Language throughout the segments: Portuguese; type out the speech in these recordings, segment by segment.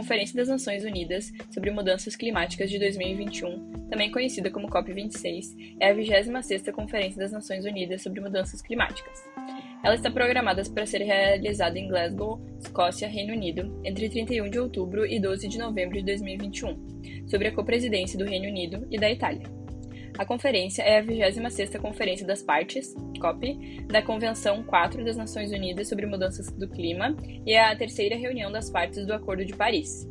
Conferência das Nações Unidas sobre Mudanças Climáticas de 2021, também conhecida como COP26, é a 26ª Conferência das Nações Unidas sobre Mudanças Climáticas. Ela está programada para ser realizada em Glasgow, Escócia, Reino Unido, entre 31 de outubro e 12 de novembro de 2021, sob a copresidência do Reino Unido e da Itália. A conferência é a 26ª Conferência das Partes, COP, da Convenção 4 das Nações Unidas sobre Mudanças do Clima e é a terceira reunião das partes do Acordo de Paris.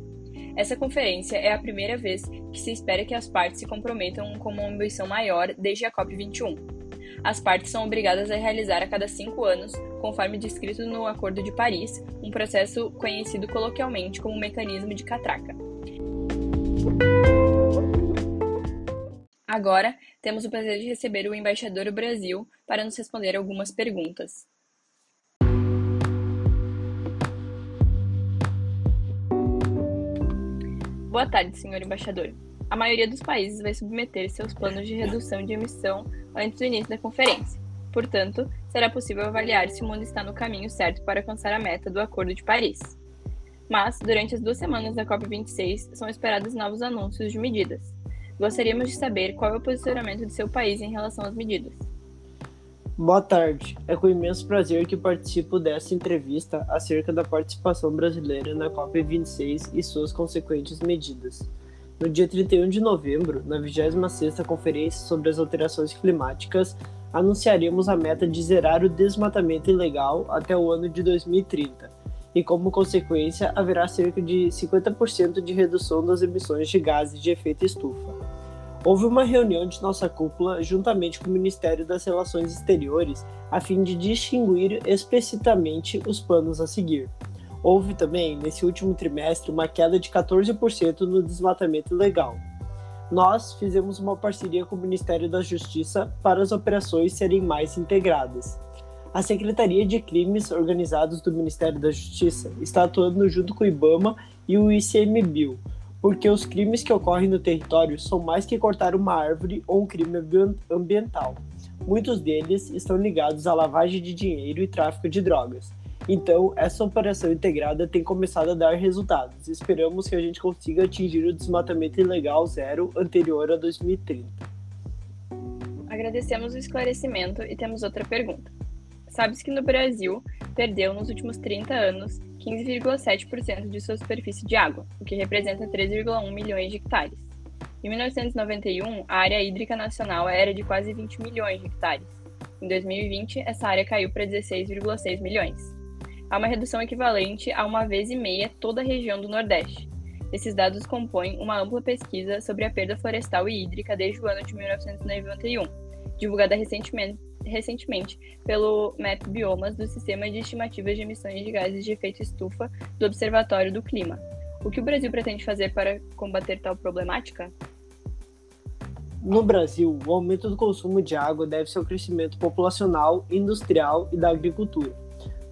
Essa conferência é a primeira vez que se espera que as partes se comprometam com uma ambição maior desde a COP21. As partes são obrigadas a realizar a cada cinco anos, conforme descrito no Acordo de Paris, um processo conhecido coloquialmente como mecanismo de catraca. Agora, temos o prazer de receber o embaixador do Brasil para nos responder algumas perguntas. Boa tarde, senhor embaixador. A maioria dos países vai submeter seus planos de redução de emissão antes do início da conferência. Portanto, será possível avaliar se o mundo está no caminho certo para alcançar a meta do Acordo de Paris. Mas, durante as duas semanas da COP26, são esperados novos anúncios de medidas. Gostaríamos de saber qual é o posicionamento de seu país em relação às medidas. Boa tarde. É com imenso prazer que participo desta entrevista acerca da participação brasileira na COP26 e suas consequentes medidas. No dia 31 de novembro, na 26ª Conferência sobre as Alterações Climáticas, anunciaremos a meta de zerar o desmatamento ilegal até o ano de 2030, e como consequência haverá cerca de 50% de redução das emissões de gases de efeito estufa. Houve uma reunião de nossa cúpula juntamente com o Ministério das Relações Exteriores a fim de distinguir explicitamente os planos a seguir. Houve também, nesse último trimestre, uma queda de 14% no desmatamento ilegal. Nós fizemos uma parceria com o Ministério da Justiça para as operações serem mais integradas. A Secretaria de Crimes Organizados do Ministério da Justiça está atuando junto com o IBAMA e o ICMBio porque os crimes que ocorrem no território são mais que cortar uma árvore ou um crime ambiental. Muitos deles estão ligados à lavagem de dinheiro e tráfico de drogas. Então, essa operação integrada tem começado a dar resultados. Esperamos que a gente consiga atingir o desmatamento ilegal zero anterior a 2030. Agradecemos o esclarecimento e temos outra pergunta. Sabes que no Brasil perdeu nos últimos 30 anos 15,7% de sua superfície de água, o que representa 3,1 milhões de hectares. Em 1991, a área hídrica nacional era de quase 20 milhões de hectares. Em 2020, essa área caiu para 16,6 milhões. Há uma redução equivalente a uma vez e meia toda a região do Nordeste. Esses dados compõem uma ampla pesquisa sobre a perda florestal e hídrica desde o ano de 1991, divulgada recentemente recentemente pelo MAP Biomas do Sistema de Estimativas de Emissões de Gases de Efeito Estufa do Observatório do Clima. O que o Brasil pretende fazer para combater tal problemática? No Brasil, o aumento do consumo de água deve-se ao crescimento populacional, industrial e da agricultura.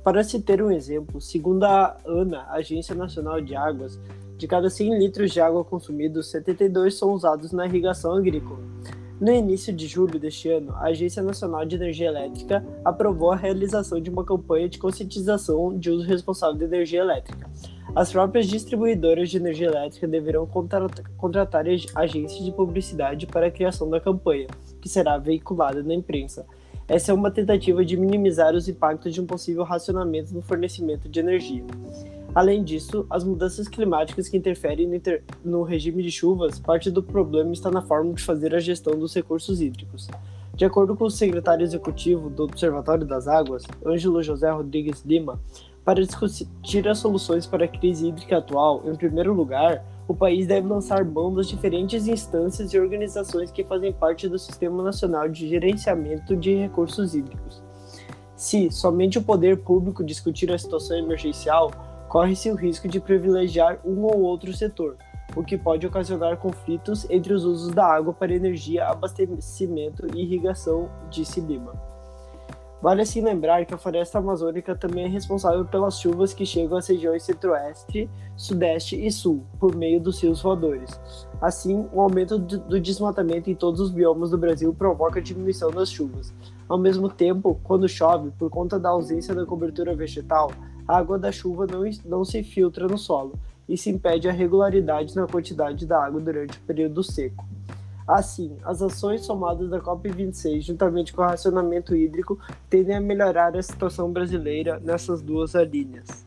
Para se ter um exemplo, segundo a ANA, Agência Nacional de Águas, de cada 100 litros de água consumidos, 72 são usados na irrigação agrícola. No início de julho deste ano, a Agência Nacional de Energia Elétrica aprovou a realização de uma campanha de conscientização de uso responsável de energia elétrica. As próprias distribuidoras de energia elétrica deverão contratar agências de publicidade para a criação da campanha, que será veiculada na imprensa. Essa é uma tentativa de minimizar os impactos de um possível racionamento no fornecimento de energia. Além disso, as mudanças climáticas que interferem no, inter... no, regime de chuvas, parte do problema está na forma de fazer a gestão dos recursos hídricos. De acordo com o secretário executivo do Observatório das Águas, Ângelo José Rodrigues Lima, para discutir as soluções para a crise hídrica atual, em primeiro lugar, o país deve lançar mão das diferentes instâncias e organizações que fazem parte do Sistema Nacional de Gerenciamento de Recursos Hídricos. Se somente o poder público discutir a situação emergencial, corre-se o risco de privilegiar um ou outro setor, o que pode ocasionar conflitos entre os usos da água para energia, abastecimento e irrigação, disse Lima. Vale assim lembrar que a floresta amazônica também é responsável pelas chuvas que chegam às regiões centro-oeste, sudeste e sul, por meio dos rios voadores. Assim, o aumento do desmatamento em todos os biomas do Brasil provoca a diminuição das chuvas. Ao mesmo tempo, quando chove, por conta da ausência da cobertura vegetal, a água da chuva não, não se filtra no solo, e se impede a regularidade na quantidade da água durante o período seco. Assim, as ações somadas da COP26, juntamente com o racionamento hídrico, tendem a melhorar a situação brasileira nessas duas linhas.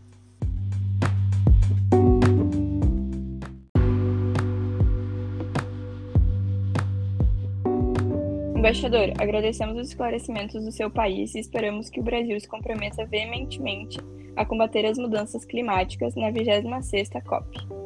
Embaixador, agradecemos os esclarecimentos do seu país e esperamos que o Brasil se comprometa veementemente a combater as mudanças climáticas na 26ª COP.